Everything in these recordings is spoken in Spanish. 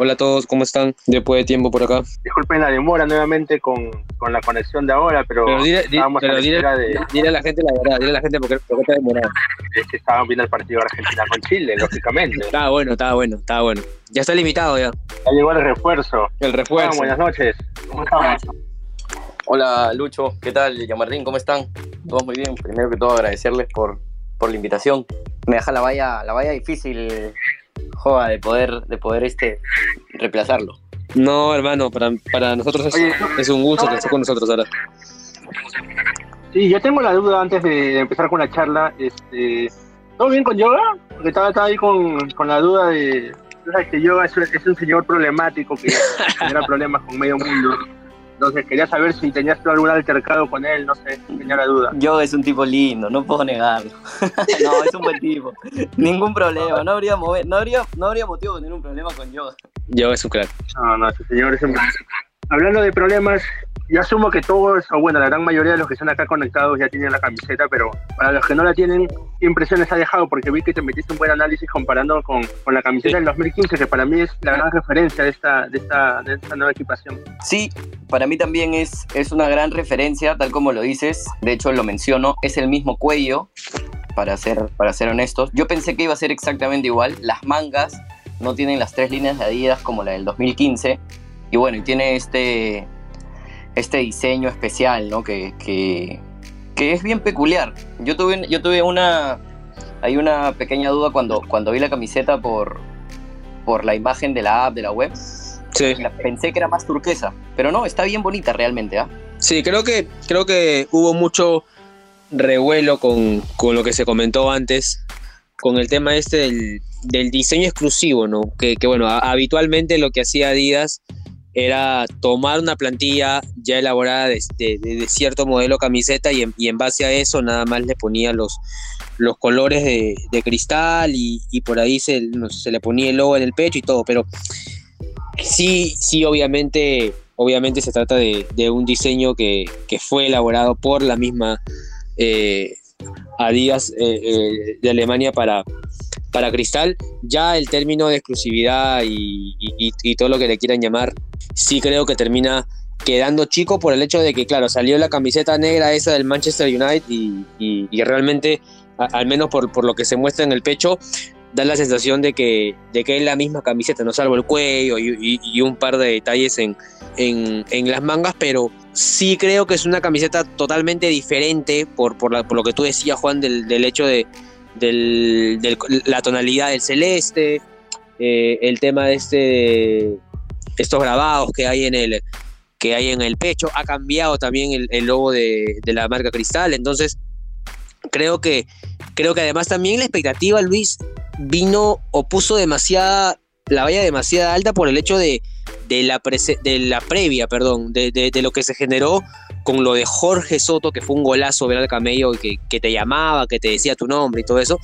Hola a todos, ¿cómo están? Después de tiempo por acá. Disculpen la demora nuevamente con, con la conexión de ahora, pero, Pero dile, di- estábamos pero a la dile- de dile a la gente la verdad, dile a la gente porque, porque está demorado. es que estaban viendo el partido de Argentina con Chile, lógicamente. Estaba bueno, estaba bueno, estaba bueno. Ya está limitado ya. Ya llegó el refuerzo. El Ah, refuerzo. buenas noches. ¿Cómo estamos? Hola Lucho, ¿qué tal? Yamartín, ¿cómo están? Todos muy bien. Primero que todo agradecerles por, por la invitación. Me deja la valla, la valla difícil, joda, de poder, de poder este reemplazarlo. No, hermano, para, para nosotros es, Oye, es un gusto que estés con nosotros ahora. Sí, yo tengo la duda antes de empezar con la charla. Este, ¿Todo bien con yoga? Porque estaba, estaba ahí con, con la duda de. que yoga es un señor problemático que genera problemas con medio mundo. Entonces quería saber si tenías tú algún altercado con él, no sé, tenía la duda. Yo es un tipo lindo, no puedo negarlo. no, es un buen tipo. Ningún problema, no habría, mover- no habría, no habría motivo de tener un problema con yoga. Yo es un crack. No, no, ese señor es un... Hablando de problemas, yo asumo que todos, o bueno, la gran mayoría de los que están acá conectados ya tienen la camiseta, pero para los que no la tienen, ¿qué impresiones ha dejado? Porque vi que te metiste un buen análisis comparando con, con la camiseta del 2015, que para mí es la gran referencia de esta, de esta, de esta nueva equipación. Sí, para mí también es, es una gran referencia, tal como lo dices. De hecho, lo menciono, es el mismo cuello, para ser, para ser honestos. Yo pensé que iba a ser exactamente igual. Las mangas no tienen las tres líneas de Adidas como la del 2015. Y bueno, y tiene este, este diseño especial, ¿no? Que, que, que es bien peculiar. Yo tuve, yo tuve una... Hay una pequeña duda cuando, cuando vi la camiseta por, por la imagen de la app, de la web. Sí. La- Pensé que era más turquesa, pero no, está bien bonita realmente, ¿ah? Sí, creo que, creo que hubo mucho revuelo con, con lo que se comentó antes, con el tema este del, del diseño exclusivo, ¿no? Que, que, bueno, a- habitualmente lo que hacía Adidas era tomar una plantilla ya elaborada de, de- cierto modelo camiseta y en, y en base a eso nada más le ponía los, los colores de, de cristal y, y por ahí se, se le ponía el logo en el pecho y todo, pero sí, sí, obviamente, obviamente se trata de, de un diseño que, que fue elaborado por la misma eh, Adidas eh, eh, de Alemania para, para Cristal. Ya el término de exclusividad y, y- todo lo que le quieran llamar, sí creo que termina quedando chico por el hecho de que, claro, salió la camiseta negra esa del Manchester United y, y- realmente, a- al menos por, por lo que se muestra en el pecho, da la sensación de que, de que es la misma camiseta, no salvo el cuello y, y- y un par de detalles en, en, en las mangas, pero sí creo que es una camiseta totalmente diferente por, por, la- por lo que tú decías, Juan, del, del hecho de del, la tonalidad del celeste, eh, el tema de este estos grabados que hay en el que hay en el pecho, ha cambiado también el, logo de, de la marca Cristal, entonces creo que creo que además también la expectativa, Luis, vino o puso demasiada, la valla demasiado alta por el hecho de, de, la, prese- de la previa, perdón, de, de- de lo que se generó con lo de Jorge Soto, que fue un golazo ver al camello y que, que te llamaba, que te decía tu nombre y todo eso.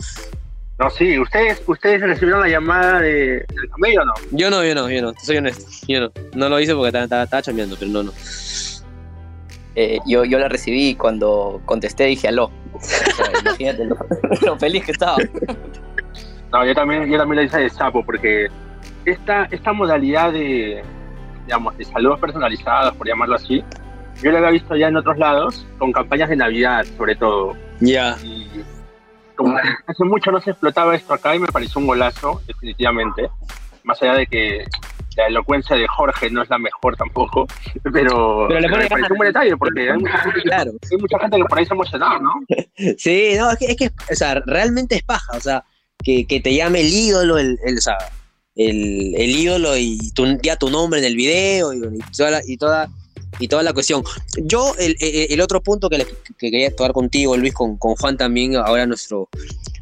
No, sí, ¿ustedes, ustedes recibieron la llamada de, del camello o no? Yo no, yo no, yo no, soy honesto, yo no. No lo hice porque estaba, estaba, estaba chambeando, pero no, no. Eh, yo, yo la recibí y cuando contesté dije aló. O sea, imagínate lo, lo feliz que estaba. No, yo también, yo también la hice de sapo, porque esta, esta modalidad de, digamos, de saludos personalizados, por llamarlo así, yo la había visto ya en otros lados, con campañas de Navidad, sobre todo. Ya, Y como hace mucho no se explotaba esto acá y me pareció un golazo, definitivamente. Más allá de que la elocuencia de Jorge no es la mejor tampoco, pero, Pero le pone me pareció un buen detalle, porque hay mucha, gente, claro. hay mucha gente que por ahí se emocionado, ¿no? Sí, no, es que, es que, o sea, realmente es paja, o sea, que, que te llame el ídolo, el, el, o sea, el, ídolo y tu, ya tu nombre en el video y, y toda, la, y, toda, y toda la cuestión. Yo, el, el- el otro punto que, le- que quería tocar contigo, Luis, con, con Juan también, ahora nuestro,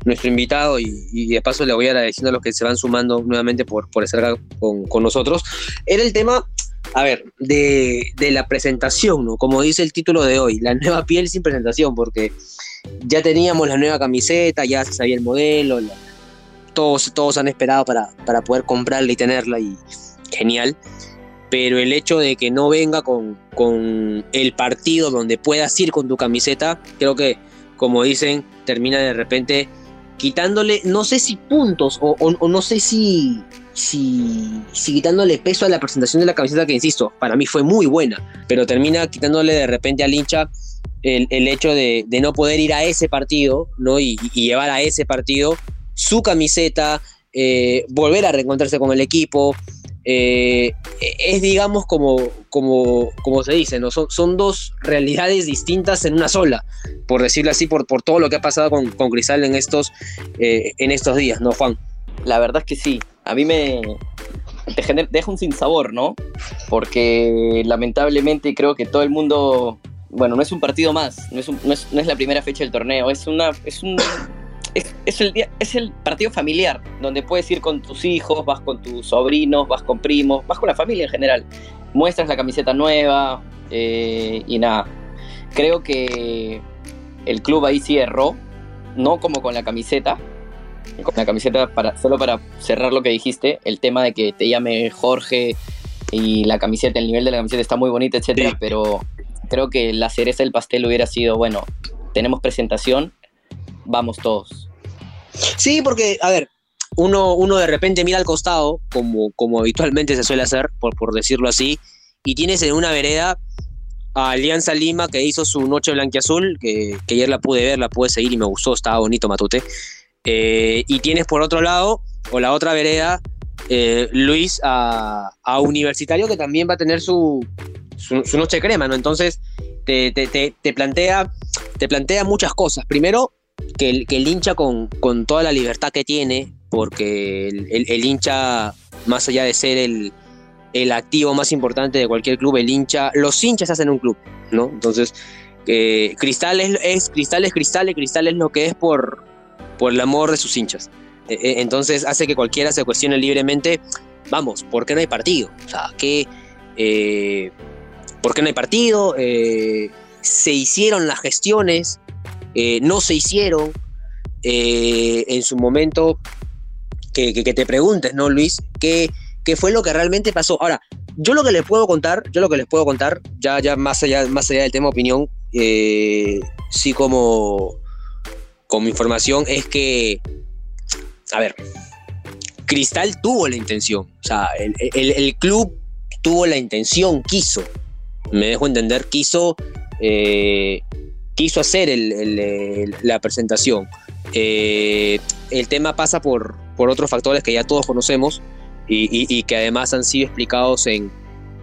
nuestro invitado, y, y de paso le voy agradeciendo a los que se van sumando nuevamente por, por estar con, con nosotros, era el tema, a ver, de, de la presentación, ¿no? Como dice el título de hoy, la nueva piel sin presentación, porque ya teníamos la nueva camiseta, ya se sabía el modelo, la- todos, todos han esperado para, para poder comprarla y tenerla, y genial. Pero el hecho de que no venga con, con el partido donde puedas ir con tu camiseta, creo que como dicen, termina de repente quitándole, no sé si puntos o, no sé si, si, quitándole peso a la presentación de la camiseta que, insisto, para mí fue muy buena, pero termina quitándole de repente al hincha el, hecho de, no poder ir a ese partido ¿no? y, llevar a ese partido su camiseta, eh, volver a reencontrarse con el equipo, eh, es, digamos, como, como, como se dice, ¿no? Son, son, dos realidades distintas en una sola, por decirlo así, por, por todo lo que ha pasado con, con Cristal en estos, eh, en estos días, ¿no, Juan? La verdad es que sí. A mí me deja un sinsabor, ¿no? Porque lamentablemente creo que todo el mundo, bueno, no es un partido más, no es, no es, no es la primera fecha del torneo, es, una, es un es, el día, es el partido familiar, donde puedes ir con tus hijos, vas con tus sobrinos, vas con primos, vas con la familia en general. Muestras la camiseta nueva eh, y nada. Creo que el club ahí sí erró, no como con la camiseta. Con la camiseta, para, solo para cerrar lo que dijiste, el tema de que te llame Jorge y la camiseta, el nivel de la camiseta está muy bonita, etcétera, pero creo que la cereza del pastel hubiera sido, bueno, tenemos presentación, vamos todos. Sí, porque, a ver, uno, uno de repente mira al costado, como, como habitualmente se suele hacer, por, por decirlo así, y tienes en una vereda a Alianza Lima que hizo su noche blanquiazul, que, que ayer la pude ver, la pude seguir y me gustó, estaba bonito Matute. Eh, y tienes por otro lado, o la otra vereda, eh, Luis a, Universitario que también va a tener su, su, noche crema, ¿no? Entonces te, te, te, te, plantea, te plantea muchas cosas. Primero, que el, hincha con, con, toda la libertad que tiene, porque el, hincha, más allá de ser el, el, activo más importante de cualquier club, el hincha, los hinchas hacen un club, ¿no? Entonces, eh, Cristal es, es, Cristal es Cristal y Cristal es lo que es por, por el amor de sus hinchas. E, e, entonces hace que cualquiera se cuestione libremente, vamos, ¿por qué no hay partido? O sea, ¿qué, eh, ¿por qué no hay partido? Eh, se hicieron las gestiones, eh, no se hicieron eh, en su momento, que, te preguntes, ¿no, Luis? ¿qué, ¿Qué fue lo que realmente pasó? Ahora, yo lo que les puedo contar, yo lo que les puedo contar, ya, ya más, allá, más allá del tema opinión, eh, sí como, como información, es que, a ver, Cristal tuvo la intención, o sea, el, club tuvo la intención, quiso, me dejo entender, quiso quiso hacer la presentación. Eh, el tema pasa por, por otros factores que ya todos conocemos y, que además han sido explicados en,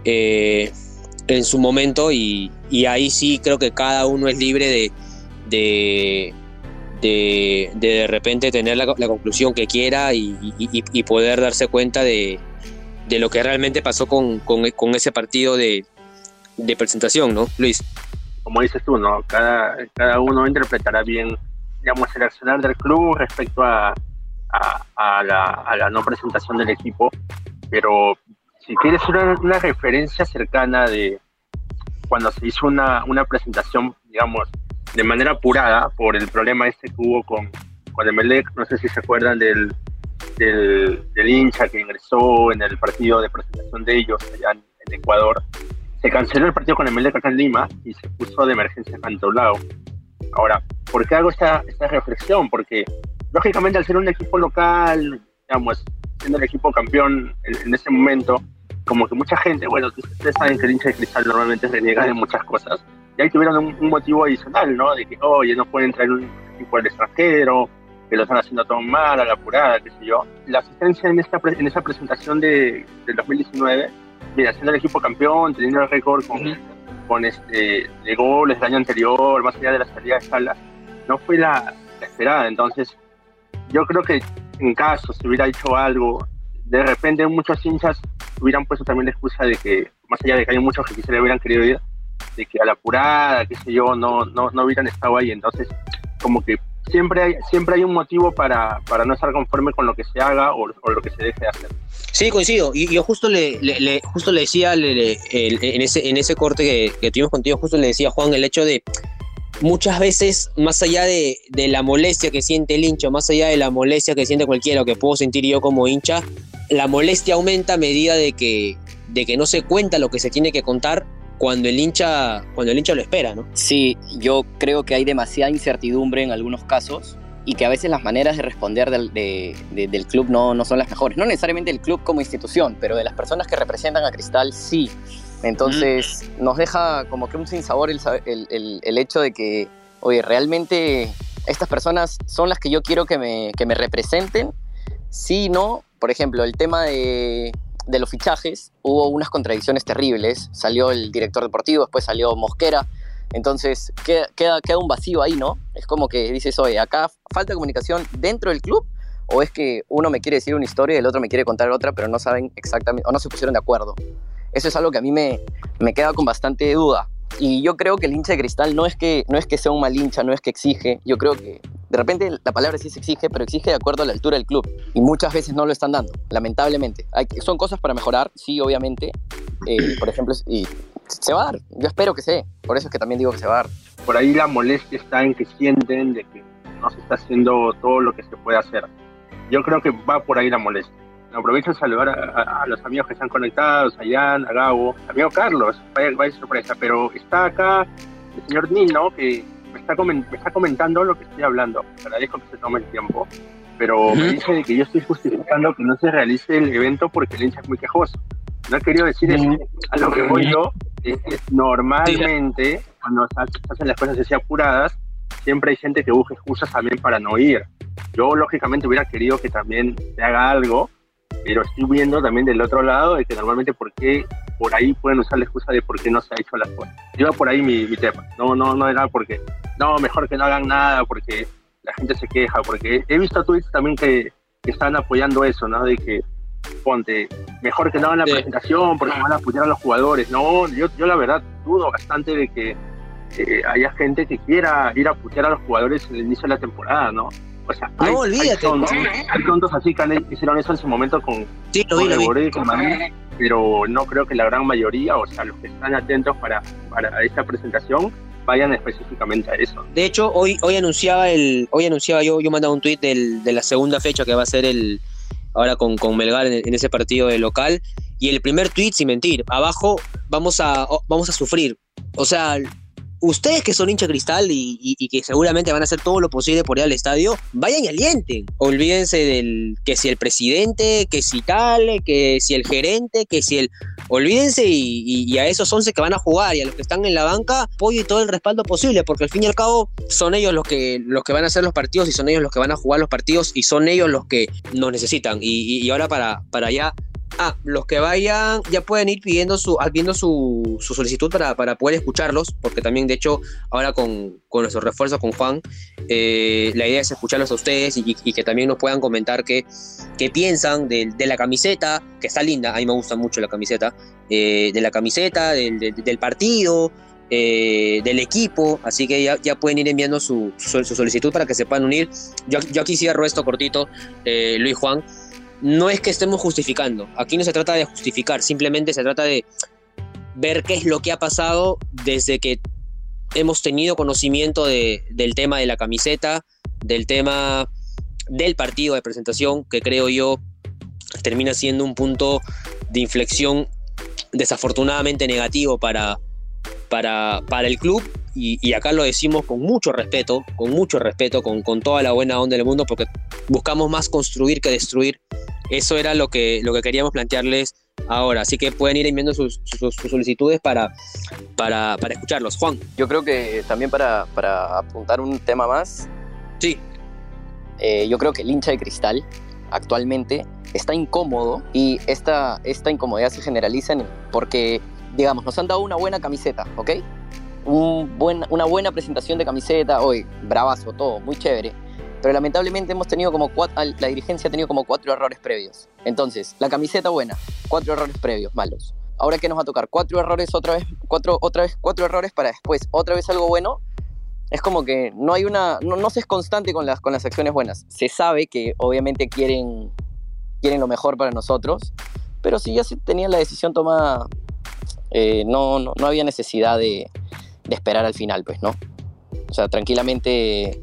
eh, en su momento y, ahí sí creo que cada uno es libre de, de, de, repente tener la, conclusión que quiera y, poder darse cuenta de, lo que realmente pasó con, con ese partido de, presentación, ¿no, Luis? Como dices tú, ¿no? Cada, cada uno interpretará bien, digamos, el accionar del club respecto a, a, la, a la, no presentación del equipo, pero si quieres una, una referencia cercana de cuando se hizo una, una presentación, digamos, de manera apurada por el problema este que hubo con, con Emelec, no sé si se acuerdan del, del, del, hincha que ingresó en el partido de presentación de ellos allá en, en Ecuador, se canceló el partido con el acá en Lima y se puso de emergencia en lado. Ahora, ¿por qué hago esta, esta reflexión? Porque, lógicamente, al ser un equipo local, digamos, siendo el equipo campeón en, ese momento, como que mucha gente, bueno, ustedes saben que el hincha de cristal normalmente reniega de muchas cosas, y ahí tuvieron un, motivo adicional, ¿no? De que, oye, no pueden traer un equipo del extranjero, que lo están haciendo todo mal, a la apurada, qué sé yo. La asistencia en, esta, en esa presentación de, del 2019 mira, siendo el equipo campeón, teniendo el récord con, con este, de goles del año anterior, más allá de la salida de Salas, no fue la, esperada. Entonces, yo creo que en caso se hubiera hecho algo, de repente muchos hinchas hubieran puesto también la excusa de que, más allá de que hay muchos que quisiera hubieran querido ir, de que a la apurada, qué sé yo, no, no, no hubieran estado ahí. Entonces, como que siempre hay, siempre hay un motivo para, para no estar conforme con lo que se haga o, lo que se deje de hacer. Sí, coincido. Y yo justo le, justo le decía en, ese, en ese corte que, tuvimos contigo, justo le decía Juan el hecho de muchas veces, más allá de, de, la molestia que siente el hincha, más allá de la molestia que siente cualquiera o que puedo sentir yo como hincha, la molestia aumenta a medida de que, de que no se cuenta lo que se tiene que contar cuando el hincha, cuando el hincha lo espera, ¿no? Sí, yo creo que hay demasiada incertidumbre en algunos casos y que a veces las maneras de responder del, del club no, no son las mejores. No necesariamente el club como institución, pero de las personas que representan a Cristal sí. Entonces nos deja como que un sinsabor el, el, el, hecho de que, oye, realmente estas personas son las que yo quiero que me, que me representen. Sí, no. Por ejemplo, el tema de, de los fichajes hubo unas contradicciones terribles. Salió el director deportivo, después salió Mosquera. Entonces queda, queda, queda, un vacío ahí, ¿no? Es como que dices, oye, acá falta comunicación dentro del club o es que uno me quiere decir una historia y el otro me quiere contar otra, pero no saben exactamente, o no se pusieron de acuerdo. Eso es algo que a mí me, me queda con bastante duda. Y yo creo que el hincha de cristal no es que, no es que sea un mal hincha, no es que exige. Yo creo que de repente la palabra sí se exige, pero exige de acuerdo a la altura del club. Y muchas veces no lo están dando, lamentablemente. Hay, son cosas para mejorar, sí, obviamente. Eh, por ejemplo, y se va a dar. Yo espero que se. Por eso es que también digo que se va a dar. Por ahí la molestia está en que sienten de que no se está haciendo todo lo que se puede hacer. Yo creo que va por ahí la molestia aprovecho a saludar a, los amigos que están conectados, a Jan, a Gabo, amigo Carlos, vaya, vaya sorpresa, pero está acá el señor Nino que me está, me está comentando lo que estoy hablando. Agradezco que se tome el tiempo, pero me dice que yo estoy justificando que no se realice el evento porque el hincha es muy quejoso. No he querido decir eso. A lo que voy yo es que normalmente, cuando se hacen las cosas así apuradas, siempre hay gente que busca excusas también para no ir. Yo, lógicamente, hubiera querido que también se haga algo, pero estoy viendo también del otro lado de que normalmente por qué por ahí pueden usar la excusa de por qué no se ha hecho las cosas. Iba por ahí mi, tema, no, no, no era porque, no, mejor que no hagan nada porque la gente se queja, porque he visto tweets también que, que están apoyando eso, ¿no? De que, ponte, mejor que no hagan la presentación porque van a apoyar a los jugadores. No, yo, yo la verdad dudo bastante de que eh, haya gente que quiera ir a putear a los jugadores en el inicio de la temporada, ¿no? no, olvídate. Hay tontos, así que hicieron eso en su momento con, sí, lo vi, con, pero no creo que la gran mayoría, o sea, los que están atentos para, para esta presentación, vayan específicamente a eso. De hecho, hoy, hoy anunciaba el, hoy anunciaba yo, yo mandaba un tuit de la segunda fecha que va a ser el ahora con, con Melgar en, ese partido de local. Y el primer tuit, sin mentir, abajo vamos a, vamos a sufrir. O sea, ustedes que son hincha cristal y, que seguramente van a hacer todo lo posible por ir al estadio, vayan y alienten. Olvídense del que si el presidente, que si tal, que si el gerente, que si el... Olvídense y, a esos 11 que van a jugar y a los que están en la banca, apoyo y todo el respaldo posible, porque al fin y al cabo son ellos los que, los que van a hacer los partidos y son ellos los que van a jugar los partidos y son ellos los que nos necesitan. Y, ahora para, para allá Ah, los que vayan ya pueden ir pidiendo su, viendo su, solicitud para, poder escucharlos, porque también, de hecho, ahora con, con nuestro refuerzo con Juan, eh, la idea es escucharlos a ustedes y, que también nos puedan comentar qué, qué piensan de, la camiseta, que está linda, a mí me gusta mucho la camiseta, eh, de la camiseta, del, partido, eh, del equipo, así que ya, ya pueden ir enviando su, solicitud para que se puedan unir. Yo, yo aquí cierro esto cortito, Luis Juan no es que estemos justificando, aquí no se trata de justificar, simplemente se trata de ver qué es lo que ha pasado desde que hemos tenido conocimiento del tema de la camiseta, del tema del partido de presentación, que creo yo termina siendo un punto de inflexión desafortunadamente negativo para, para, para el club. Y, acá lo decimos con mucho respeto, con mucho respeto, con, con toda la buena onda del mundo, porque buscamos más construir que destruir eso era lo que, lo que queríamos plantearles ahora. Así que pueden ir enviando sus, solicitudes para, para, escucharlos. Juan. Yo creo que también para, apuntar un tema más. Sí. Eh, yo creo que el hincha de cristal actualmente está incómodo y esta, esta incomodidad se generaliza porque, digamos, nos han dado una buena camiseta, ¿ok? Un buen, una buena presentación de camiseta, hoy, bravazo, todo, muy chévere pero lamentablemente hemos tenido como cuatro, la dirigencia ha tenido como cuatro errores previos. Entonces, la camiseta buena, cuatro errores previos malos. Ahora que nos va a tocar cuatro errores otra vez, cuatro, otra vez, cuatro errores para después otra vez algo bueno, es como que no hay una, no, se es constante con las, con las acciones buenas. Se sabe que obviamente quieren, quieren lo mejor para nosotros, pero si ya se tenía la decisión tomada, eh, no, no, no, había necesidad de, de esperar al final, pues, ¿no? O sea, tranquilamente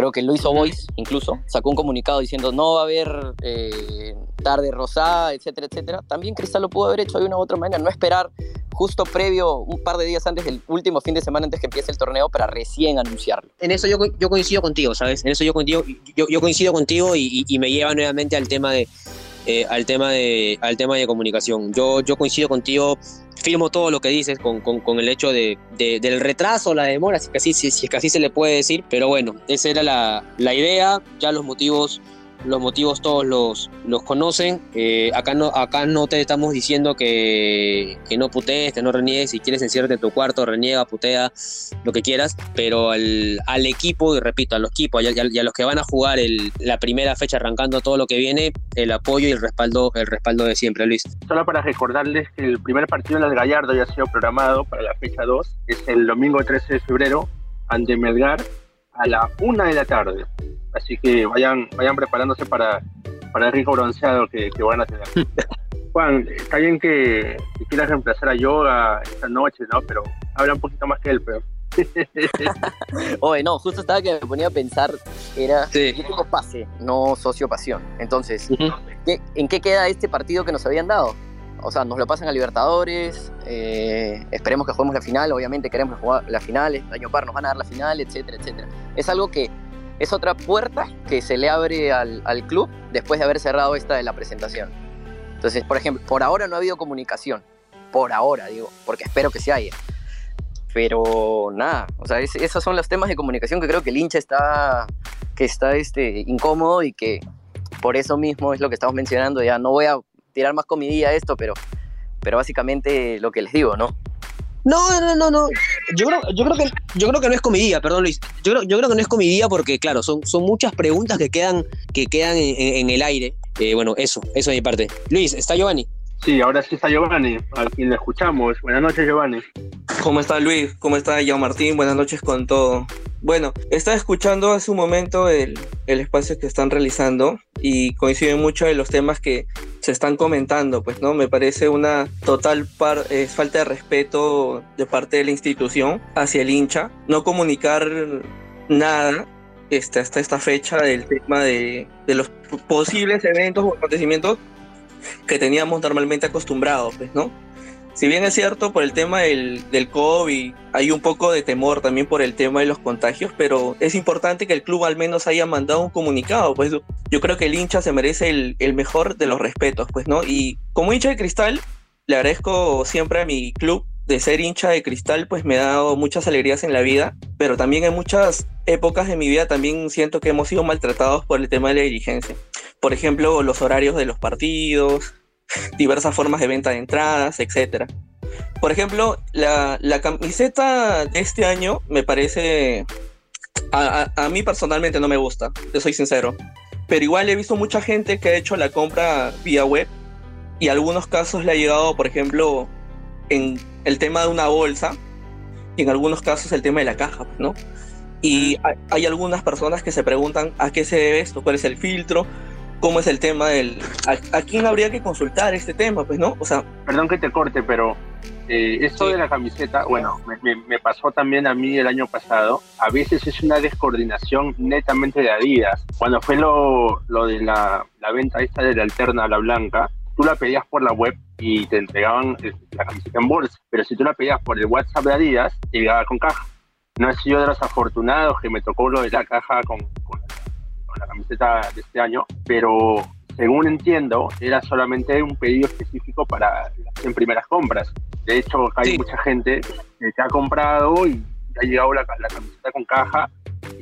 creo que lo hizo Boys incluso, sacó un comunicado diciendo no va a haber eh, tarde rosada, etcétera, etcétera. También Cristal lo pudo haber hecho de una u otra manera, no esperar justo previo, un par de días antes del último fin de semana antes que empiece el torneo para recién anunciarlo. En eso yo, yo coincido contigo, ¿sabes? En eso yo, contigo, yo, yo coincido contigo y, y, me lleva nuevamente al tema de, eh, al, tema de, al tema de comunicación. Yo, yo coincido contigo firmo todo lo que dices con, con, el hecho de, de, del retraso, la demora, si, casi, si, si es que así se le puede decir, pero bueno, esa era la, la idea, ya los motivos los motivos todos los, los conocen. Eh, acá, no, acá no te estamos diciendo que, que no putees, que no reniegues. Si quieres enciérrate en tu cuarto, reniega, putea, lo que quieras. Pero al, al equipo, y repito, a los equipos y a, los que van a jugar el, la primera fecha arrancando todo lo que viene, el apoyo y el respaldo, el respaldo de siempre, Luis. Solo para recordarles que el primer partido en las Gallardo ya ha sido programado para la fecha 2. Es el domingo 13 de febrero ante Melgar a la una de la tarde. Así que vayan, vayan preparándose para, para el rico bronceado que, que van a tener. Juan, está bien que, quieras reemplazar a Yoga esta noche, ¿no? Pero habla un poquito más que él, pero. Oye, no, justo estaba que me ponía a pensar, era, sí. yo tengo pase, no socio pasión. Entonces, ¿en qué queda este partido que nos habían dado? O sea, nos lo pasan a Libertadores, eh, esperemos que juguemos la final, obviamente queremos jugar la final, el año par nos van a dar la final, etcétera, etcétera. Es algo que es otra puerta que se le abre al, al, club después de haber cerrado esta de la presentación. Entonces, por ejemplo, por ahora no ha habido comunicación. Por ahora, digo, porque espero que se haya. Pero nada, o sea, es, esos son los temas de comunicación que creo que el hincha está, que está este, incómodo y que por eso mismo es lo que estamos mencionando. Ya no voy a tirar más comidilla a esto, pero, pero básicamente lo que les digo, ¿no? No, no, no, no. Yo creo, yo creo que yo creo que no es comidilla, perdón Luis. Yo creo, yo creo que no es comidilla porque, claro, son, son muchas preguntas que quedan, que quedan en, en el aire. Eh, bueno, eso, eso de mi parte. Luis, ¿está Giovanni? Sí, ahora sí está Giovanni, a quien le escuchamos. Buenas noches, Giovanni. ¿Cómo está Luis? ¿Cómo está Gio Martín? Buenas noches con todo. Bueno, estaba escuchando hace un momento el, el, espacio que están realizando y coinciden mucho en los temas que se están comentando, pues, ¿no? Me parece una total falta de respeto de parte de la institución hacia el hincha, no comunicar nada este, hasta esta fecha del tema de, de los posibles eventos o acontecimientos que teníamos normalmente acostumbrados, pues, ¿no? Si bien es cierto, por el tema del, del COVID hay un poco de temor también por el tema de los contagios, pero es importante que el club al menos haya mandado un comunicado, pues yo creo que el hincha se merece el, el mejor de los respetos, pues, ¿no? Y como hincha de cristal, le agradezco siempre a mi club de ser hincha de cristal, pues me ha dado muchas alegrías en la vida, pero también en muchas épocas de mi vida también siento que hemos sido maltratados por el tema de la dirigencia. Por ejemplo, los horarios de los partidos, diversas formas de venta de entradas, etc. Por ejemplo, la, la camiseta de este año me parece, a, a, mí personalmente no me gusta, te soy sincero, pero igual he visto mucha gente que ha hecho la compra vía web y algunos casos le ha llegado, por ejemplo, en el tema de una bolsa y en algunos casos el tema de la caja, ¿no? Y hay, hay algunas personas que se preguntan a qué se debe esto, cuál es el filtro, cómo es el tema del... A, a, quién habría que consultar este tema, pues, ¿no? O sea... Perdón que te corte, pero eh, esto sí. de la camiseta, bueno, me, me, me, pasó también a mí el año pasado. A veces es una descoordinación netamente de Adidas. Cuando fue lo, lo de la, la venta esta de la alterna a la blanca, tú la pedías por la web y te entregaban la camiseta en bolsa. Pero si tú la pedías por el WhatsApp de Adidas, te llegaba con caja. No he sido de los afortunados que me tocó lo de la caja con, con la camiseta de este año, pero según entiendo, era solamente un pedido específico para las 100 primeras compras. De hecho, hay sí. mucha gente que ha comprado y ha llegado la, la, camiseta con caja.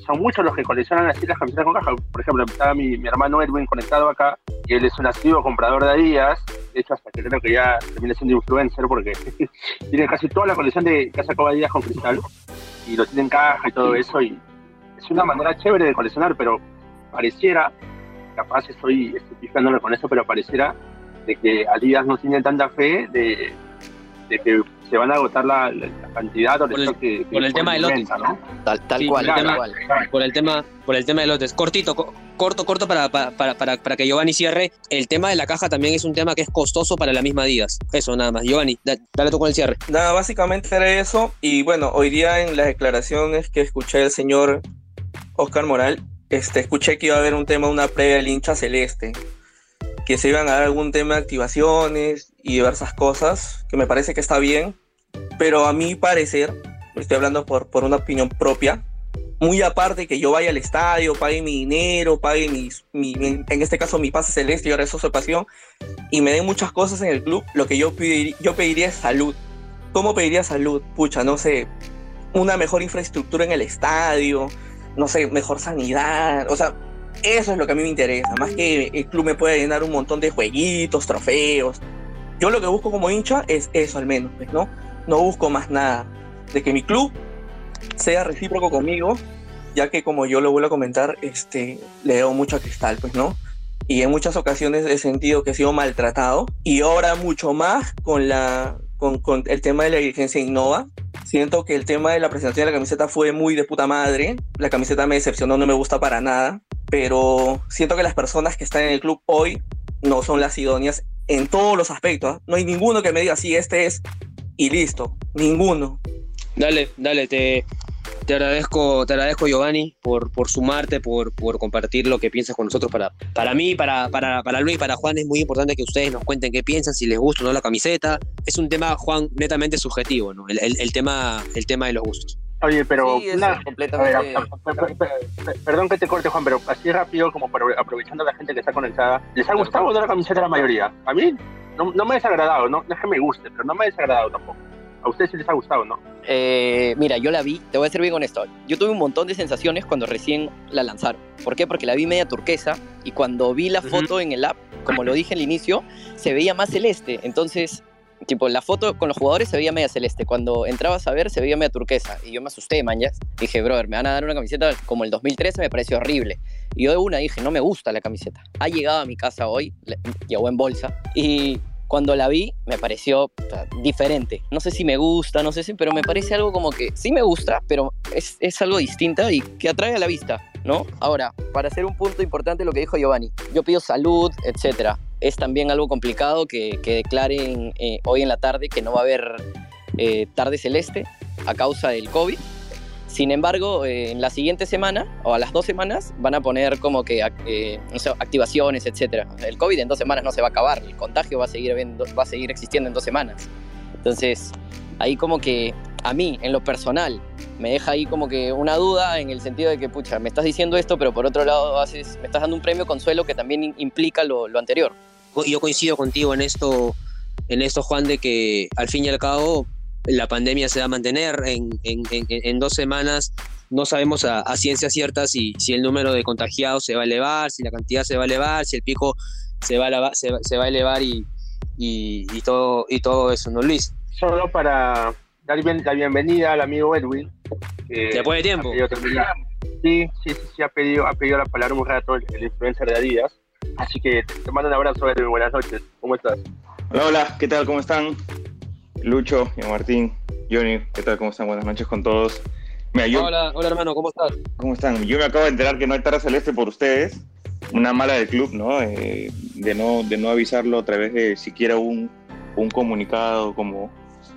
Son muchos los que coleccionan así las camisetas con caja. Por ejemplo, estaba mi, mi hermano Edwin conectado acá y él es un activo comprador de Adidas. De hecho, hasta que creo que ya termina siendo influencer porque tiene casi toda la colección de que sacado Adidas con cristal y lo tiene en caja y todo eso. Y es una manera chévere de coleccionar, pero pareciera, capaz estoy, fijándome con eso, pero pareciera de que Adidas no tiene tanta fe de, de que se van a agotar la, cantidad o por el, que, por el tema de lotes. ¿no? Tal, tal, sí, cual, por, tal tema, cual. por el tema por el tema de lotes. Cortito, co corto, corto para, para, para, para, que Giovanni cierre. El tema de la caja también es un tema que es costoso para la misma Adidas. Eso nada más. Giovanni, dale, dale tú con el cierre. Nada, básicamente era eso. Y bueno, hoy día en las declaraciones que escuché del señor Oscar Moral, este, escuché que iba a haber un tema, una previa del hincha celeste, que se iban a dar algún tema de activaciones y diversas cosas, que me parece que está bien, pero a mi parecer, estoy hablando por, por una opinión propia, muy aparte que yo vaya al estadio, pague mi dinero, pague mis, mi, en este caso mi pase celeste y ahora eso su pasión, y me den muchas cosas en el club, lo que yo, pediría, yo pediría es salud. ¿Cómo pediría salud? Pucha, no sé, una mejor infraestructura en el estadio, no sé, mejor sanidad, o sea, eso es lo que a mí me interesa, más que el club me pueda llenar un montón de jueguitos, trofeos. Yo lo que busco como hincha es eso al menos, pues, ¿no? No busco más nada. De que mi club sea recíproco conmigo, ya que como yo lo vuelvo a comentar, este, leo mucho a Cristal, pues, ¿no? Y en muchas ocasiones he sentido que he sido maltratado y ahora mucho más con, la, con, con el tema de la dirigencia Innova. Siento que el tema de la presentación de la camiseta fue muy de puta madre. La camiseta me decepcionó, no me gusta para nada. Pero siento que las personas que están en el club hoy no son las idóneas en todos los aspectos. ¿ah? No hay ninguno que me diga, sí, este es y listo. Ninguno. Dale, dale, te, te agradezco, te agradezco Giovanni por, por sumarte, por, por compartir lo que piensas con nosotros. Para, para mí, para, para, para Luis para Juan es muy importante que ustedes nos cuenten qué piensan, si les gusta o no la camiseta. Es un tema, Juan, netamente subjetivo, ¿no? El, el, el tema, el tema de los gustos. Oye, pero Sí, una- completamente. a ver, perdón que te corte, Juan, pero así rápido, como para, aprovechando a la gente que está conectada, ¿les ha gustado o no la camiseta a la mayoría? A mí no, no me ha desagradado, no, no es que me guste, pero no me ha desagradado tampoco. A ustedes sí les ha gustado, ¿no? Eh, mira, yo la vi, te voy a ser bien honesto. Yo tuve un montón de sensaciones cuando recién la lanzaron. ¿Por qué? Porque la vi media turquesa y cuando vi la Ujú. foto en el app, como lo dije al inicio, se veía más celeste. Entonces, tipo, la foto con los jugadores se veía media celeste. Cuando entrabas a ver, se veía media turquesa. Y yo me asusté, man. Dije, brother, me van a dar una camiseta como el 2013, me pareció horrible. Y yo de una dije, no me gusta la camiseta. Ha llegado a mi casa hoy, le- llegó en bolsa. Y cuando la vi, me pareció diferente. No sé si me gusta, no sé si, pero me parece algo como que sí me gusta, pero es, es algo distinta y que atrae a la vista, ¿no? Ahora, para hacer un punto importante lo que dijo Giovanni, yo pido salud, etcétera. Es también algo complicado que, que declaren eh, hoy en la tarde que no va a haber eh, tarde celeste a causa del COVID. Sin embargo, eh, en la siguiente semana o a las dos semanas van a poner como que activaciones, etcétera. El COVID en dos semanas no se va a acabar, el contagio va a seguir, va a seguir existiendo en dos semanas. Entonces, ahí como que a mí, en lo personal, me deja ahí como que una duda en el sentido de que, pucha, me estás diciendo esto, pero por otro lado haces, me estás dando un premio consuelo que también implica lo, lo anterior. Yo coincido contigo en esto, en esto, Juan, de que al fin y al cabo la pandemia se va a mantener en, en- en- en dos semanas. No sabemos a, a ciencia cierta si, si el número de contagiados se va a elevar, si la cantidad se va a elevar, si el pico se va a, se se va a elevar y, y, y todo, y todo eso, ¿no, Luis? Solo para dar bien- la bienvenida al amigo Edwin. que Después de tiempo. Sí, sí, sí, sí, ha pedido, ha pedido la palabra un rato el, el influencer de Adidas. Así que te mando un abrazo, Edwin. Buenas noches. ¿Cómo estás? Hola, hola, ¿qué tal? ¿Cómo están? Lucho, y Martín, Johnny, ¿qué tal? ¿Cómo están? Buenas noches con todos. Mira, yo, Hola, hola hermano, ¿cómo estás? ¿cómo están? Yo me acabo de enterar que no hay Tarra Celeste por ustedes. Una mala del club, ¿no? Eh, de ¿no? De no avisarlo a través de siquiera un, un comunicado como,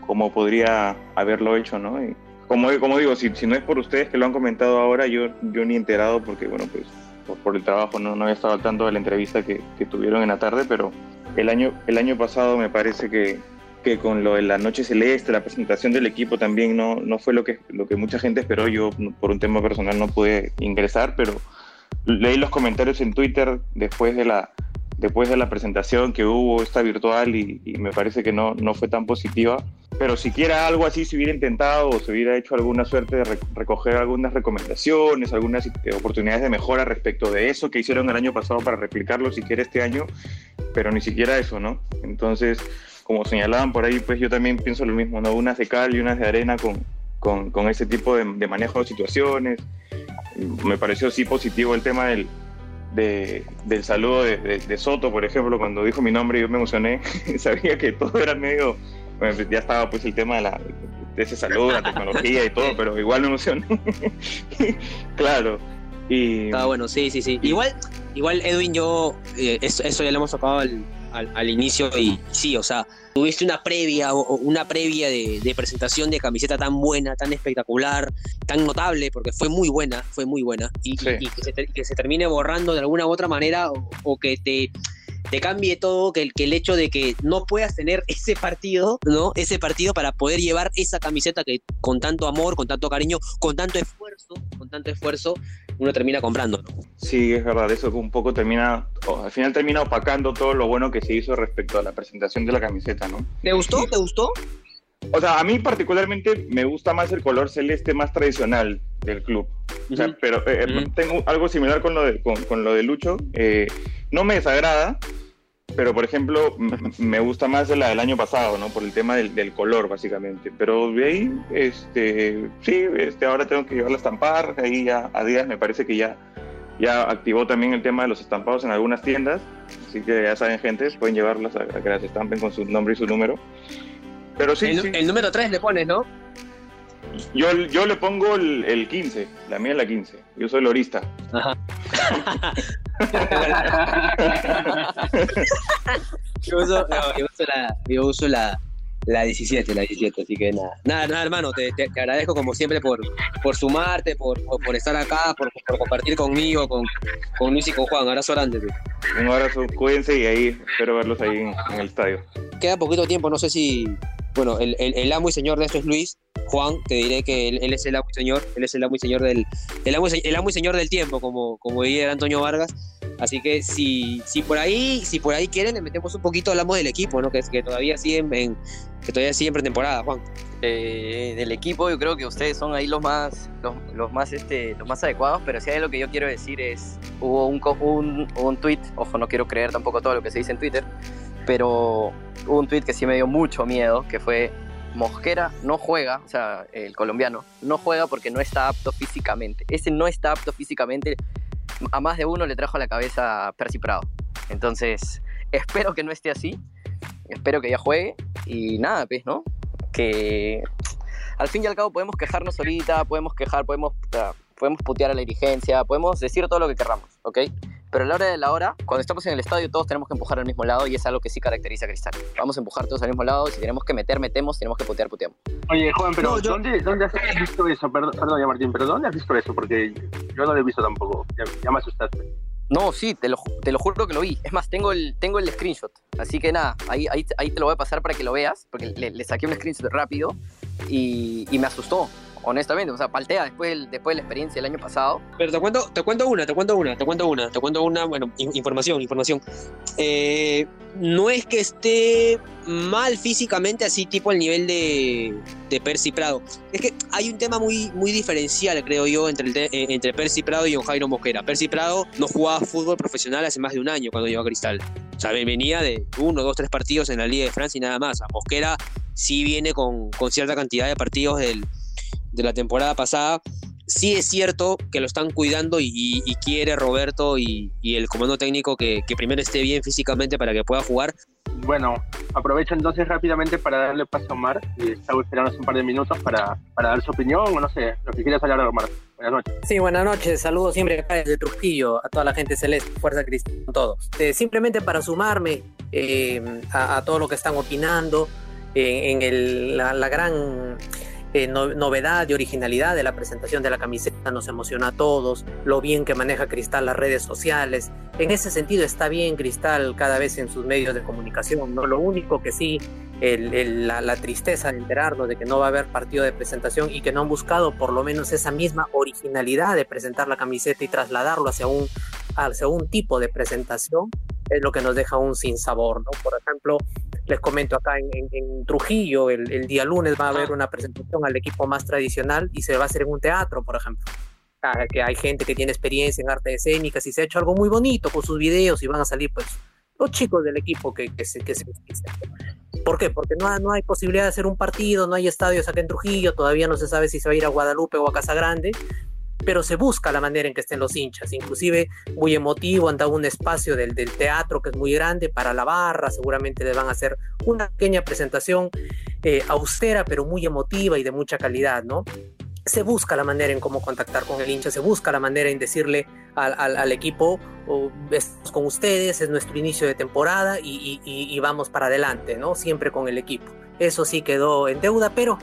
como podría haberlo hecho, ¿no? Y como, como digo, si, si no es por ustedes que lo han comentado ahora, yo, yo ni enterado porque, bueno, pues por, por el trabajo no, no había estado al tanto de la entrevista que, que tuvieron en la tarde, pero el año, el año pasado me parece que, que con lo de la noche celeste, la presentación del equipo también no, no fue lo que, lo que mucha gente esperó. Yo por un tema personal no pude ingresar, pero leí los comentarios en Twitter después de la, después de la presentación que hubo esta virtual y, y me parece que no, no fue tan positiva. Pero siquiera algo así se hubiera intentado o se hubiera hecho alguna suerte de re- recoger algunas recomendaciones, algunas eh, oportunidades de mejora respecto de eso que hicieron el año pasado para replicarlo siquiera este año, pero ni siquiera eso, ¿no? Entonces, como señalaban por ahí, pues yo también pienso lo mismo, ¿no? Unas de cal y unas de arena con, con, con ese tipo de, de manejo de situaciones. Me pareció sí positivo el tema del, de- del saludo de, de- de Soto, por ejemplo, cuando dijo mi nombre yo me emocioné, sabía que todo era medio, bueno, ya estaba pues el tema de, la, de ese saludo, la tecnología y todo, pero igual me emocioné. claro. Y, Está bueno, sí, sí, sí. Igual, igual Edwin, yo, eh, eso, eso ya lo hemos tocado el- al, al inicio y sí, o sea, tuviste una previa o, una previa de, de presentación de camiseta tan buena, tan espectacular, tan notable, porque fue muy buena, fue muy buena, y, Sí. y- y que, se, ter- que se termine borrando de alguna u otra manera o, o que te, te cambie todo, que el, que el hecho de que no puedas tener ese partido, ¿no? Ese partido para poder llevar esa camiseta que con tanto amor, con tanto cariño, con tanto esfuerzo, con tanto esfuerzo, uno termina comprando, ¿no? Sí, es verdad, eso un poco termina, al final termina opacando todo lo bueno que se hizo respecto a la presentación de la camiseta, ¿no? ¿Te gustó? ¿Te gustó? O sea, a mí particularmente me gusta más el color celeste más tradicional del club. O sea, Ujú. pero eh, eh, Ujú. tengo algo similar con lo de, con, con lo de Lucho. Eh, no me desagrada, pero por ejemplo, me gusta más la del año pasado, ¿no? Por el tema del, del color, básicamente. Pero de ahí, este, sí, este, ahora tengo que llevarla a estampar. Ahí ya, a días me parece que ya, ya activó también el tema de los estampados en algunas tiendas. Así que ya saben, gente, pueden llevarlas a, a que las estampen con su nombre y su número. Pero sí, el, sí. el número 3 le pones, ¿no? Yo, yo le pongo el, el 15, la mía es la 15. Yo soy lorista. Ajá. yo uso, no, yo uso la, yo uso la, la 17, la 17, así que nada. Nada, nada, hermano, te, te- te agradezco como siempre por, por sumarte, por, por, por estar acá, por, por compartir conmigo, con, con Luis y con Juan. Abrazo grande. tío. Un abrazo, cuídense y ahí espero verlos ahí en, en el estadio. Queda poquito tiempo, no sé si. Bueno, el, el, amo y señor de esto es Luis. Juan, te diré que él, es el amo y señor, él es el amo y señor del, el amo, el amo y señor del tiempo, como, como diría Antonio Vargas. Así que si, si por ahí, si por ahí quieren, le metemos un poquito hablamos del equipo, ¿no? Que, que todavía siguen en, que todavía siguen pretemporada, Juan. Eh, del equipo yo creo que ustedes son ahí los más los, los más este los más adecuados pero si hay algo que yo quiero decir es hubo un un, un tweet ojo no quiero creer tampoco todo lo que se dice en Twitter pero hubo un tweet que sí me dio mucho miedo que fue Mosquera no juega o sea el colombiano no juega porque no está apto físicamente ese no está apto físicamente a más de uno le trajo a la cabeza Percy Prado. Entonces espero que no esté así espero que ya juegue y nada pues no que al fin y al cabo podemos quejarnos ahorita, podemos quejar, podemos, podemos putear a la dirigencia, podemos decir todo lo que querramos, ¿ok? Pero a la hora de la hora, cuando estamos en el estadio, todos tenemos que empujar al mismo lado y es algo que sí caracteriza a Cristal. Vamos a empujar todos al mismo lado y si tenemos que meter, metemos, si tenemos que putear, puteamos. Oye, Juan, pero No, yo- ¿dónde, ¿dónde has visto eso? Perdón, perdón, ya Martín, pero ¿dónde has visto eso? Porque yo no lo he visto tampoco. Ya, ya me asustaste. No, sí, te lo, te lo juro que lo vi. Es más, tengo el, tengo el screenshot. Así que nada, ahí, ahí, ahí te lo voy a pasar para que lo veas, porque le, le saqué un screenshot rápido y, y me asustó, honestamente. O sea, paltea después, después de la experiencia del año pasado. Pero te cuento, te cuento una, te cuento una, te cuento una, te cuento una, bueno, in- información, información. Eh, no es que esté mal físicamente, así tipo al nivel de, de Percy Prado. Es que hay un tema muy, muy diferencial, creo yo, entre, el eh, entre Percy Prado y Don Jairo Mosquera. Percy Prado no jugaba fútbol profesional hace más de un año cuando llegó a Cristal. O sea, venía de uno, dos, tres partidos en la Liga de Francia y nada más. Mosquera sí viene con, con cierta cantidad de partidos del, de la temporada pasada. Sí es cierto que lo están cuidando y, y- y quiere Roberto y, y el comando técnico que, que primero esté bien físicamente para que pueda jugar. Bueno, aprovecho entonces rápidamente para darle paso a Omar. Y estaba esperando un par de minutos para, para dar su opinión o no sé, lo que quieras hablar, Omar. Buenas noches. Sí, buenas noches. Saludos siempre acá desde Trujillo a toda la gente celeste, Fuerza Cristiana, todos. Eh, simplemente para sumarme eh, a, a todo lo que están opinando eh, en el- la, la gran eh, no- novedad y originalidad de la presentación de la camiseta, nos emociona a todos, lo bien que maneja Cristal las redes sociales. En ese sentido está bien Cristal cada vez en sus medios de comunicación, ¿no? Lo único que sí la tristeza de enterarnos de que no va a haber partido de presentación y que no han buscado por lo menos esa misma originalidad de presentar la camiseta y trasladarlo hacia un, hacia un tipo de presentación es lo que nos deja un sinsabor, ¿no? Por ejemplo, les comento acá en, en- en Trujillo, el, el día lunes va a haber una presentación al equipo más tradicional y se va a hacer en un teatro, por ejemplo. Ah, que hay gente que tiene experiencia en arte escénicas y se ha hecho algo muy bonito con sus videos y van a salir pues los chicos del equipo que, que se, que se ¿Por qué? Porque no, no hay posibilidad de hacer un partido, no hay estadios acá en Trujillo, todavía no se sabe si se va a ir a Guadalupe o a Casa Grande, pero se busca la manera en que estén los hinchas, inclusive muy emotivo, han dado un espacio del, del teatro que es muy grande para la barra, seguramente le van a hacer una pequeña presentación eh, austera, pero muy emotiva y de mucha calidad, ¿no? Se busca la manera en cómo contactar con el hincha, se busca la manera en decirle al, al- al equipo, o, estamos con ustedes, es nuestro inicio de temporada y- y- y vamos para adelante, ¿no? Siempre con el equipo. Eso sí quedó en deuda, pero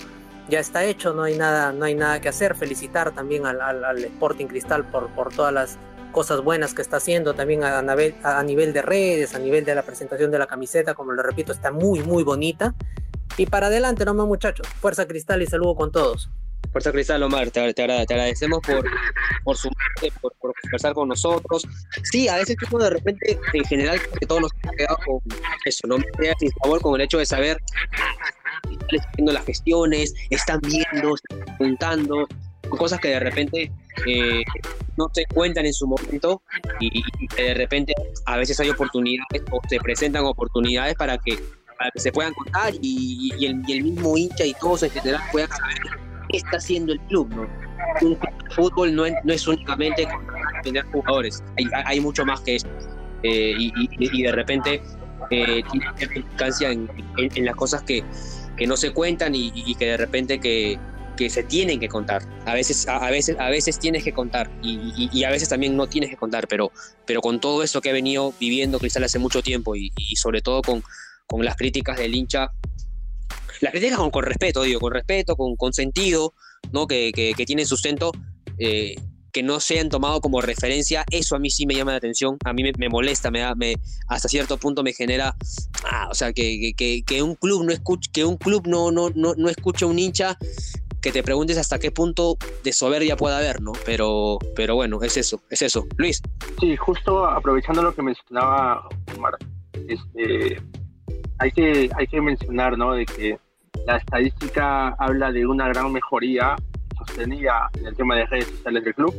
ya está hecho, no hay nada, no hay nada que hacer. Felicitar también al, al- al Sporting Cristal por, por todas las cosas buenas que está haciendo también a, a a nivel de redes, a nivel de la presentación de la camiseta, como lo repito, está muy, muy bonita. Y para adelante, nomás muchachos. Fuerza Cristal y saludo con todos. Fuerza Cristal, Omar, te, te agra- te agradecemos por, por sumarte, por, por conversar con nosotros. Sí, a veces uno de repente, en general, que todos nos hemos quedado con eso, no me queda sin con el hecho de saber están haciendo las gestiones, están viendo, están preguntando, cosas que de repente eh, no se cuentan en su momento y, de repente a veces hay oportunidades o se presentan oportunidades para que, para que se puedan contar y, el, y el mismo hincha y todos en general puedan saber qué está haciendo el club, ¿no? Un fútbol no es, no es únicamente tener jugadores, hay, hay mucho más que eso. Eh, y, de repente eh, tiene en, en- en las cosas que, que no se cuentan y, que de repente que, que se tienen que contar. A veces, a, a veces, a veces tienes que contar y, y- a veces también no tienes que contar, pero, pero con todo eso que ha venido viviendo Cristal hace mucho tiempo y, y sobre todo con, con las críticas del hincha, las críticas con, con respeto, digo, con respeto, con, con sentido, ¿no? que, que, que tienen sustento, eh, que no sean tomado como referencia, eso a mí sí me llama la atención, a mí me, molesta, me da, me, hasta cierto punto me genera, ah, o sea, que- que, que un club no escuche, que un club no, no, no, no escuche a un hincha, que te preguntes hasta qué punto de soberbia puede haber, ¿no? Pero, pero bueno, es eso, es eso. Luis, Sí, justo aprovechando lo que mencionaba Omar, este, hay que hay que mencionar, ¿no? De que la estadística habla de una gran mejoría sostenida en el tema de redes sociales del club,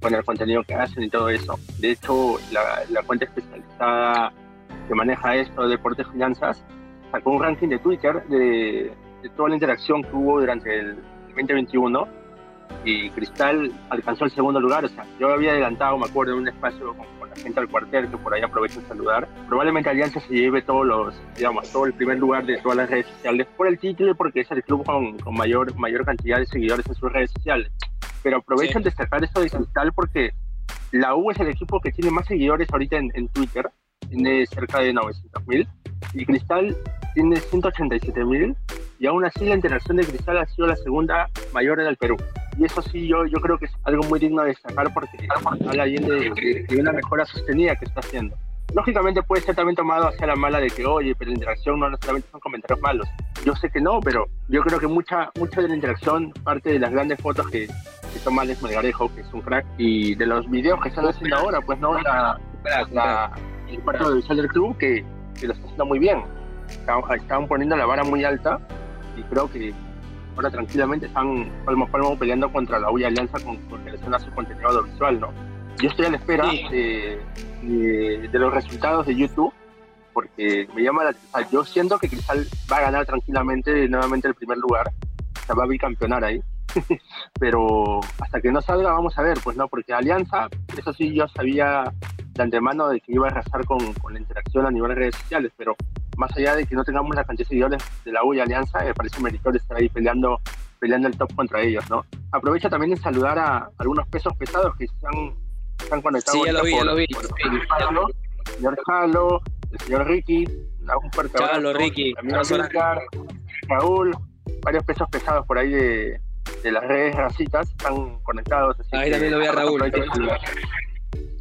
con el contenido que hacen y todo eso. De hecho, la, la cuenta especializada que maneja esto, Deportes Finanzas, sacó un ranking de Twitter de, de toda la interacción que hubo durante el 2021 y Cristal alcanzó el segundo lugar. O sea, yo había adelantado, me acuerdo, en un espacio con, con la gente del cuartel, que por ahí aprovecho en saludar. Probablemente Alianza se lleve todos los, digamos, todo el primer lugar de todas las redes sociales por el título y porque es el club con, con mayor, mayor cantidad de seguidores en sus redes sociales. Pero aprovecho Sí. destacar esto de Cristal porque la U es el equipo que tiene más seguidores ahorita en, en Twitter, tiene cerca de 900 mil, y Cristal tiene 187 mil, y aún así la interacción de Cristal ha sido la segunda mayor en el Perú. Y eso sí, yo, yo creo que es algo muy digno de destacar porque habla bien de, de- una mejora sostenida que está haciendo. Lógicamente puede ser también tomado hacia la mala de que, oye, pero la interacción no necesariamente son comentarios malos. Yo sé que no, pero yo creo que mucha, mucha de la interacción parte de las grandes fotos que, que toma Alex Melgarejo, que es un crack, y de los videos que están haciendo ahora, pues no, la, la, el parte audiovisual del club que, que lo está haciendo muy bien. Estaban, poniendo la vara muy alta y creo que ahora tranquilamente están palmo a palmo peleando contra la U y Alianza con, con relación a su contenido audiovisual, ¿no? Yo estoy a la espera Sí. de, de- de los resultados de YouTube porque me llama la sea, yo siento que Cristal va a ganar tranquilamente nuevamente el primer lugar, o sea, va a bicampeonar ahí. Pero hasta que no salga vamos a ver, pues no, porque Alianza, eso sí yo sabía de antemano de que iba a arrasar con, con la interacción a nivel de redes sociales, pero más allá de que no tengamos la cantidad de seguidores de la U y Alianza, me parece meritorio estar ahí peleando, peleando el top contra ellos, ¿no? Aprovecho también de saludar a algunos pesos pesados que están, están conectados. Sí, ya lo vi, ya por- lo vi. por el el señor Jalo, el señor Ricky, un fuerte abrazo, Ricky. Edgar, Raúl, varios pesos pesados por ahí de, de las redes racitas están conectados. así Ahí que también lo vi a Raúl.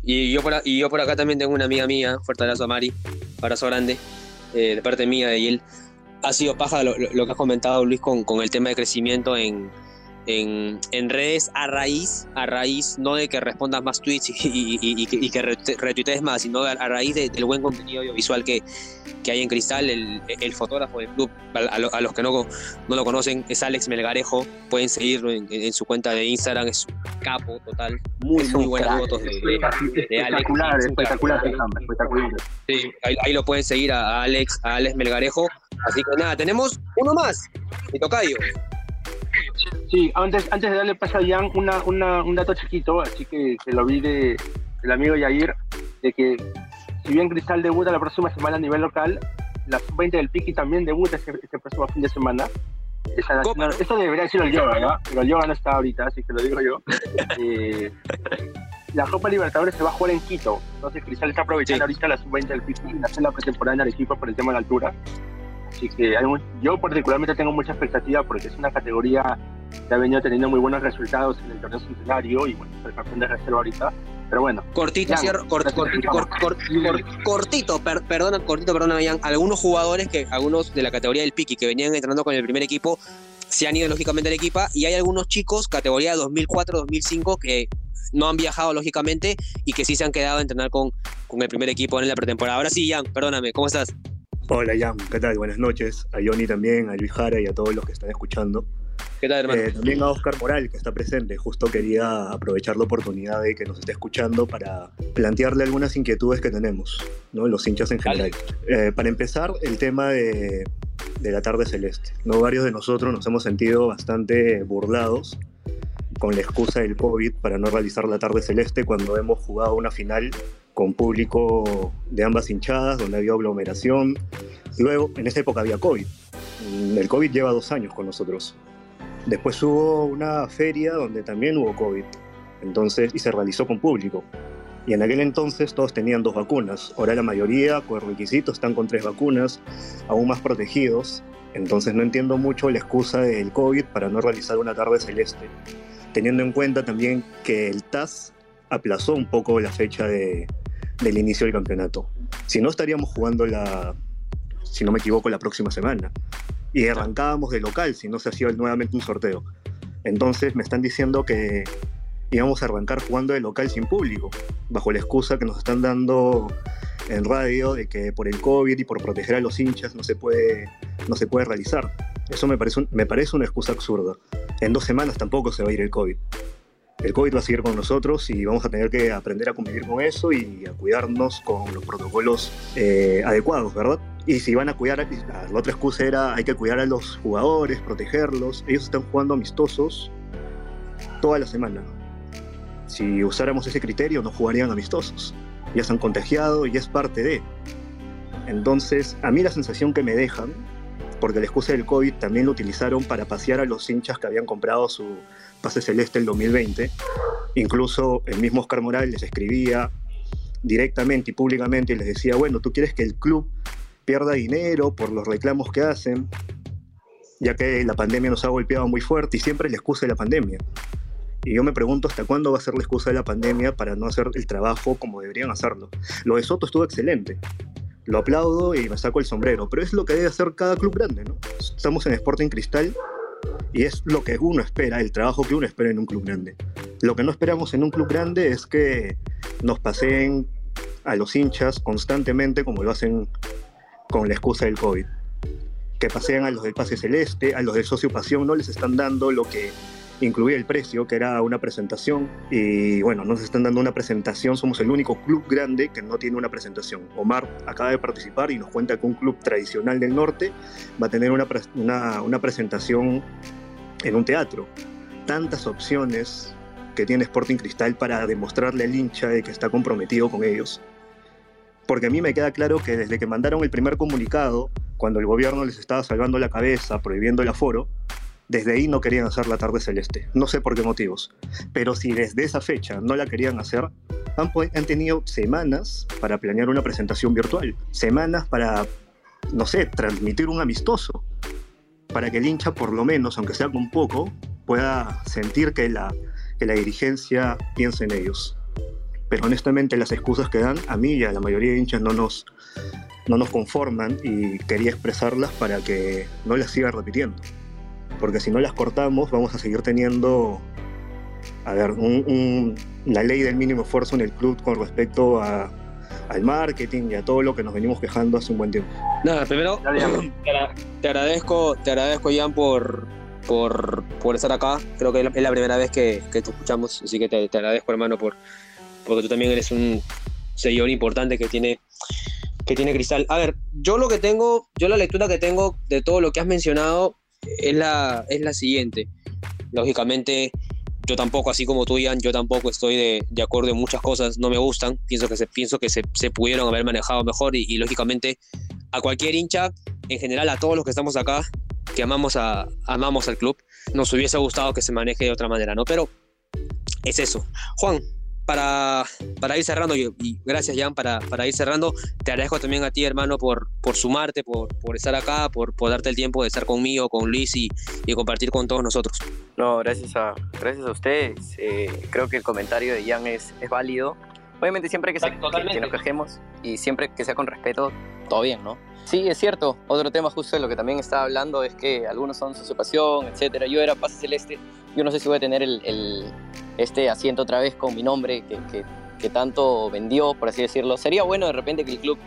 Y yo, por, y yo por acá también tengo una amiga mía, fuerte abrazo a Mari, abrazo grande, eh, de parte mía de él. Ha sido paja lo- lo que has comentado, Luis, con, con el tema de crecimiento en, en, en redes a raíz, a raíz no de que respondas más tweets y, y- y- y que, retuitees más, sino a, a raíz de- del buen contenido audiovisual que, que hay en Cristal. El, el fotógrafo del club, a, a lo- a los que no, no lo conocen, es Alex Melgarejo. Pueden seguirlo en, en su cuenta de Instagram, es un capo total. Muy, Es muy buenas crack. fotos de, de- de Alex. Espectacular, Es espectacular, espectacular. Sí, ahí, ahí lo pueden seguir a, a Alex, a Alex Melgarejo. Así que nada, tenemos uno más, mi tocayo. Sí, antes, antes de darle paso a Jan, una, una, un dato chiquito, así que, que lo vi de, del amigo Yair, de que si bien Cristal debuta la próxima semana a nivel local, la sub-20 del Piqui también debuta este, este próximo fin de semana. Esa, no, eso debería decirlo el yoga. Pero el yoga no está ahorita, así que lo digo yo. Eh, la Copa Libertadores se va a jugar en Quito. Entonces Cristal está aprovechando Sí. ahorita la sub-20 del Pico y hacer la pretemporada en Arequipa por el tema de la altura. Así que hay un- yo particularmente tengo mucha expectativa porque es una categoría que ha venido teniendo muy buenos resultados en el torneo centenario y bueno, es el campeón de reserva ahorita. Pero bueno, Cortito, Jan, cierro, cor- gracias. cor- cor- cor- cor- cortito, per- perdona, cortito, perdona, Jan. Algunos jugadores que, algunos de la categoría del Piqui que venían entrenando con el primer equipo, se han ido lógicamente al equipo y hay algunos chicos, categoría 2004-2005, que no han viajado lógicamente y que sí se han quedado a entrenar con, con el primer equipo en la pretemporada. Ahora sí, Jan, perdóname, ¿cómo estás? Hola Jan, ¿qué tal? Buenas noches. A Johnny también, a Luis Jara y a todos los que están escuchando. ¿Qué tal, hermano? Eh, también a Oscar Moral, que está presente. Justo quería aprovechar la oportunidad de que nos esté escuchando para plantearle algunas inquietudes que tenemos, ¿no? los hinchas en general. Eh, para empezar, el tema de, de la tarde celeste. ¿no? Varios de nosotros nos hemos sentido bastante burlados con la excusa del COVID para no realizar la tarde celeste cuando hemos jugado una final con público de ambas hinchadas, donde había aglomeración. Luego, en esa época había COVID. Mm, El COVID lleva dos años con nosotros. Después hubo una feria donde también hubo COVID. Entonces, y se realizó con público. Y en aquel entonces todos tenían dos vacunas. Ahora la mayoría, por requisito, están con tres vacunas, aún más protegidos. Entonces no entiendo mucho la excusa del COVID para no realizar una tarde celeste. Teniendo en cuenta también que el TAS aplazó un poco la fecha de, del inicio del campeonato. Si no, estaríamos jugando la, si no me equivoco, la próxima semana. Y arrancábamos de local si no se hacía nuevamente un sorteo. Entonces me están diciendo que íbamos a arrancar jugando de local sin público, bajo la excusa que nos están dando en radio de que por el COVID y por proteger a los hinchas no se puede, no se puede realizar. Eso me parece, un- me parece una excusa absurda. En dos semanas tampoco se va a ir el COVID. El COVID va a seguir con nosotros y vamos a tener que aprender a convivir con eso y a cuidarnos con los protocolos eh, adecuados, ¿verdad? Y si van a cuidar, la otra excusa era hay que cuidar a los jugadores, protegerlos. Ellos están jugando amistosos toda la semana. Si usáramos ese criterio, no jugarían amistosos. Ya se han contagiado y es parte de. Entonces, a mí la sensación que me dejan, porque la excusa del COVID también lo utilizaron para pasear a los hinchas que habían comprado su pase celeste el 2020. Incluso el mismo Oscar Morales les escribía directamente y públicamente y les decía, bueno, tú quieres que el club pierda dinero por los reclamos que hacen, ya que la pandemia nos ha golpeado muy fuerte y siempre la excusa de la pandemia. Y yo me pregunto hasta cuándo va a ser la excusa de la pandemia para no hacer el trabajo como deberían hacerlo. Lo de Soto estuvo excelente. Lo aplaudo y me saco el sombrero, pero es lo que debe hacer cada club grande, ¿no? Estamos en Sporting Cristal y es lo que uno espera, el trabajo que uno espera en un club grande. Lo que no esperamos en un club grande es que nos paseen a los hinchas constantemente como lo hacen con la excusa del COVID. Que pasean a los del pase celeste, a los del socio pasión, no les están dando lo que incluía el precio, que era una presentación. Y bueno, nos están dando una presentación, somos el único club grande que no tiene una presentación. Omar acaba de participar y nos cuenta que un club tradicional del norte va a tener una, una presentación en un teatro. Tantas opciones que tiene Sporting Cristal para demostrarle al hincha de que está comprometido con ellos. Porque a mí me queda claro que desde que mandaron el primer comunicado, cuando el gobierno les estaba salvando la cabeza, prohibiendo el aforo, desde ahí no querían hacer la tarde celeste. No sé por qué motivos. Pero si desde esa fecha no la querían hacer, han, han tenido semanas para planear una presentación virtual. Semanas para, no sé, transmitir un amistoso. Para que el hincha, por lo menos, aunque sea con poco, pueda sentir que la, que la dirigencia piensa en ellos. Pero honestamente las excusas que dan a mí y a la mayoría de hinchas no nos, no nos conforman y quería expresarlas para que no las siga repitiendo. Porque si no las cortamos vamos a seguir teniendo, a ver, un- un- la ley del mínimo esfuerzo en el club con respecto a- al marketing y a todo lo que nos venimos quejando hace un buen tiempo. Nada, primero te, agra- te agradezco, te agradezco Jan por, por, por estar acá. Creo que es la- es la primera vez que, que te escuchamos, así que te, te agradezco hermano por porque tú también eres un seguidor importante que tiene que tiene Cristal. A ver, yo lo que tengo, yo la lectura que tengo de todo lo que has mencionado es la, es la siguiente. Lógicamente, yo tampoco, así como tú, Ian, yo tampoco estoy de, de acuerdo en muchas cosas, no me gustan, pienso que se, pienso que se, se pudieron haber manejado mejor y, lógicamente a cualquier hincha, en general a todos los que estamos acá, que amamos, a, amamos al club, nos hubiese gustado que se maneje de otra manera, ¿no? Pero es eso. Juan, para, para ir cerrando, y, y gracias Jan, para, para ir cerrando, te agradezco también a ti hermano por, por sumarte, por, por estar acá, por, por darte el tiempo de estar conmigo, con Luis y, y compartir con todos nosotros. No, gracias a, gracias a ustedes. Eh, creo que el comentario de Jan es, es válido. Obviamente siempre que, se, que, que nos quejemos y siempre que sea con respeto, todo bien, ¿no? Sí, es cierto. Otro tema justo de lo que también estaba hablando es que algunos son su pasión, etcétera. Yo era Pase Celeste. Yo no sé si voy a tener el, el este asiento otra vez con mi nombre que, que, que, tanto vendió, por así decirlo. Sería bueno de repente que el club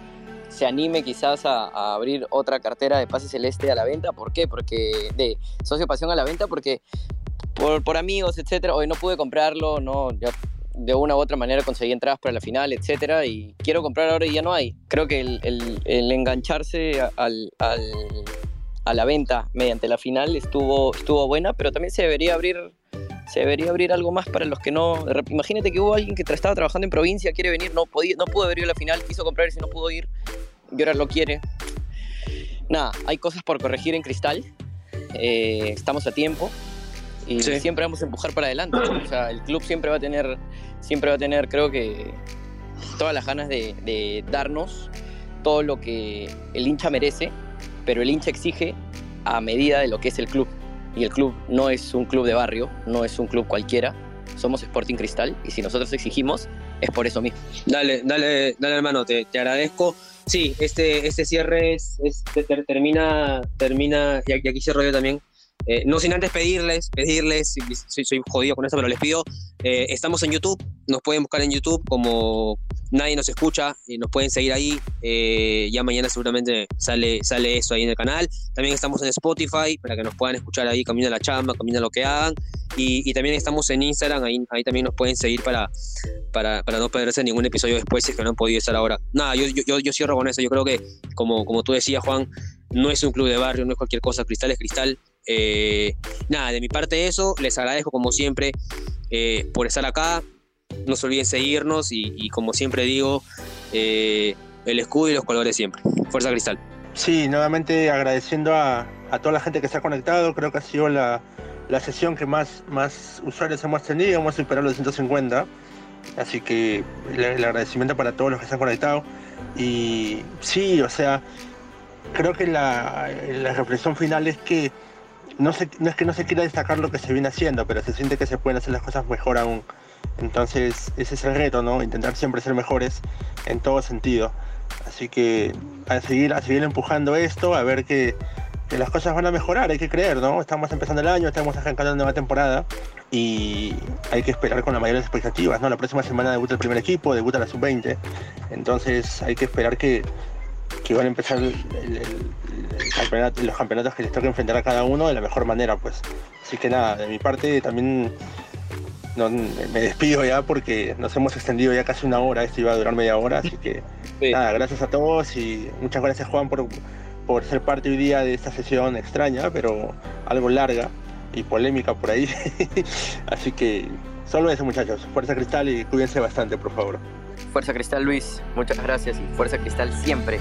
se anime quizás a, a, abrir otra cartera de Pase Celeste a la venta. ¿Por qué? Porque de socio pasión a la venta, porque por, por amigos, etcétera. Hoy no pude comprarlo, no, ya de una u otra manera conseguí entradas para la final, etcétera, y quiero comprar ahora y ya no hay. Creo que el, engancharse a la venta mediante la final estuvo, estuvo buena, pero también se debería abrir se debería abrir algo más para los que no. Imagínate que hubo alguien que estaba trabajando en provincia, quiere venir, no, podía, no pudo haber ido a la final, quiso comprar y no pudo ir, y ahora lo quiere. Nada, hay cosas por corregir en cristal. Eh, estamos a tiempo y sí. siempre vamos a empujar para adelante. O sea, el club siempre va a tener, siempre va a tener, creo que, todas las ganas de, de, darnos todo lo que el hincha merece, pero el hincha exige a medida de lo que es el club. Y el club no es un club de barrio, no es un club cualquiera. Somos Sporting Cristal y si nosotros exigimos es por eso mismo. Dale, dale, dale hermano, te, te agradezco. Sí, este, este cierre es, es termina, termina, y aquí cierro yo también, eh, no sin antes pedirles, pedirles, soy, soy, jodido con esto, pero les pido, eh, estamos en YouTube, nos pueden buscar en YouTube como nadie nos escucha, y nos pueden seguir ahí, eh, ya mañana seguramente sale, sale eso ahí en el canal, también estamos en Spotify para que nos puedan escuchar ahí, camino a la chamba, camino a lo que hagan, y, y, también estamos en Instagram, ahí, ahí también nos pueden seguir para, para, para, no perderse ningún episodio después si es que no han podido estar ahora. Nada, yo, yo, yo cierro con eso, yo creo que como, como tú decías Juan, no es un club de barrio, no es cualquier cosa, Cristal es Cristal, eh, nada, de mi parte eso, les agradezco como siempre eh, por estar acá, no se olviden seguirnos y, como siempre digo, eh, el escudo y los colores siempre. Fuerza Cristal. Sí, nuevamente agradeciendo a, a, toda la gente que se ha conectado, creo que ha sido la, la sesión que más, más usuarios hemos tenido, hemos superado los 150, así que el, el agradecimiento para todos los que se han conectado. Y sí, o sea, creo que la, la reflexión final es que no, se, es que no se quiera destacar lo que se viene haciendo, pero se siente que se pueden hacer las cosas mejor aún. Entonces, ese es el reto, ¿no? Intentar siempre ser mejores en todo sentido. Así que a seguir, a seguir empujando esto, a ver que, que las cosas van a mejorar, hay que creer, ¿no? Estamos empezando el año, estamos arrancando una nueva temporada y hay que esperar con las mayores expectativas, ¿no? La próxima semana debuta el primer equipo, debuta la sub-20, entonces hay que esperar que, que van a empezar el, el, el campeonato, los campeonatos que les toca enfrentar a cada uno de la mejor manera, pues. Así que nada, de mi parte también no, me despido ya porque nos hemos extendido ya casi una hora, esto iba a durar media hora, así que sí. nada, gracias a todos y muchas gracias Juan por, por ser parte hoy día de esta sesión extraña, pero algo larga y polémica por ahí. así que solo eso muchachos, fuerza cristal y cuídense bastante, por favor. Fuerza Cristal Luis, muchas gracias y Fuerza Cristal siempre.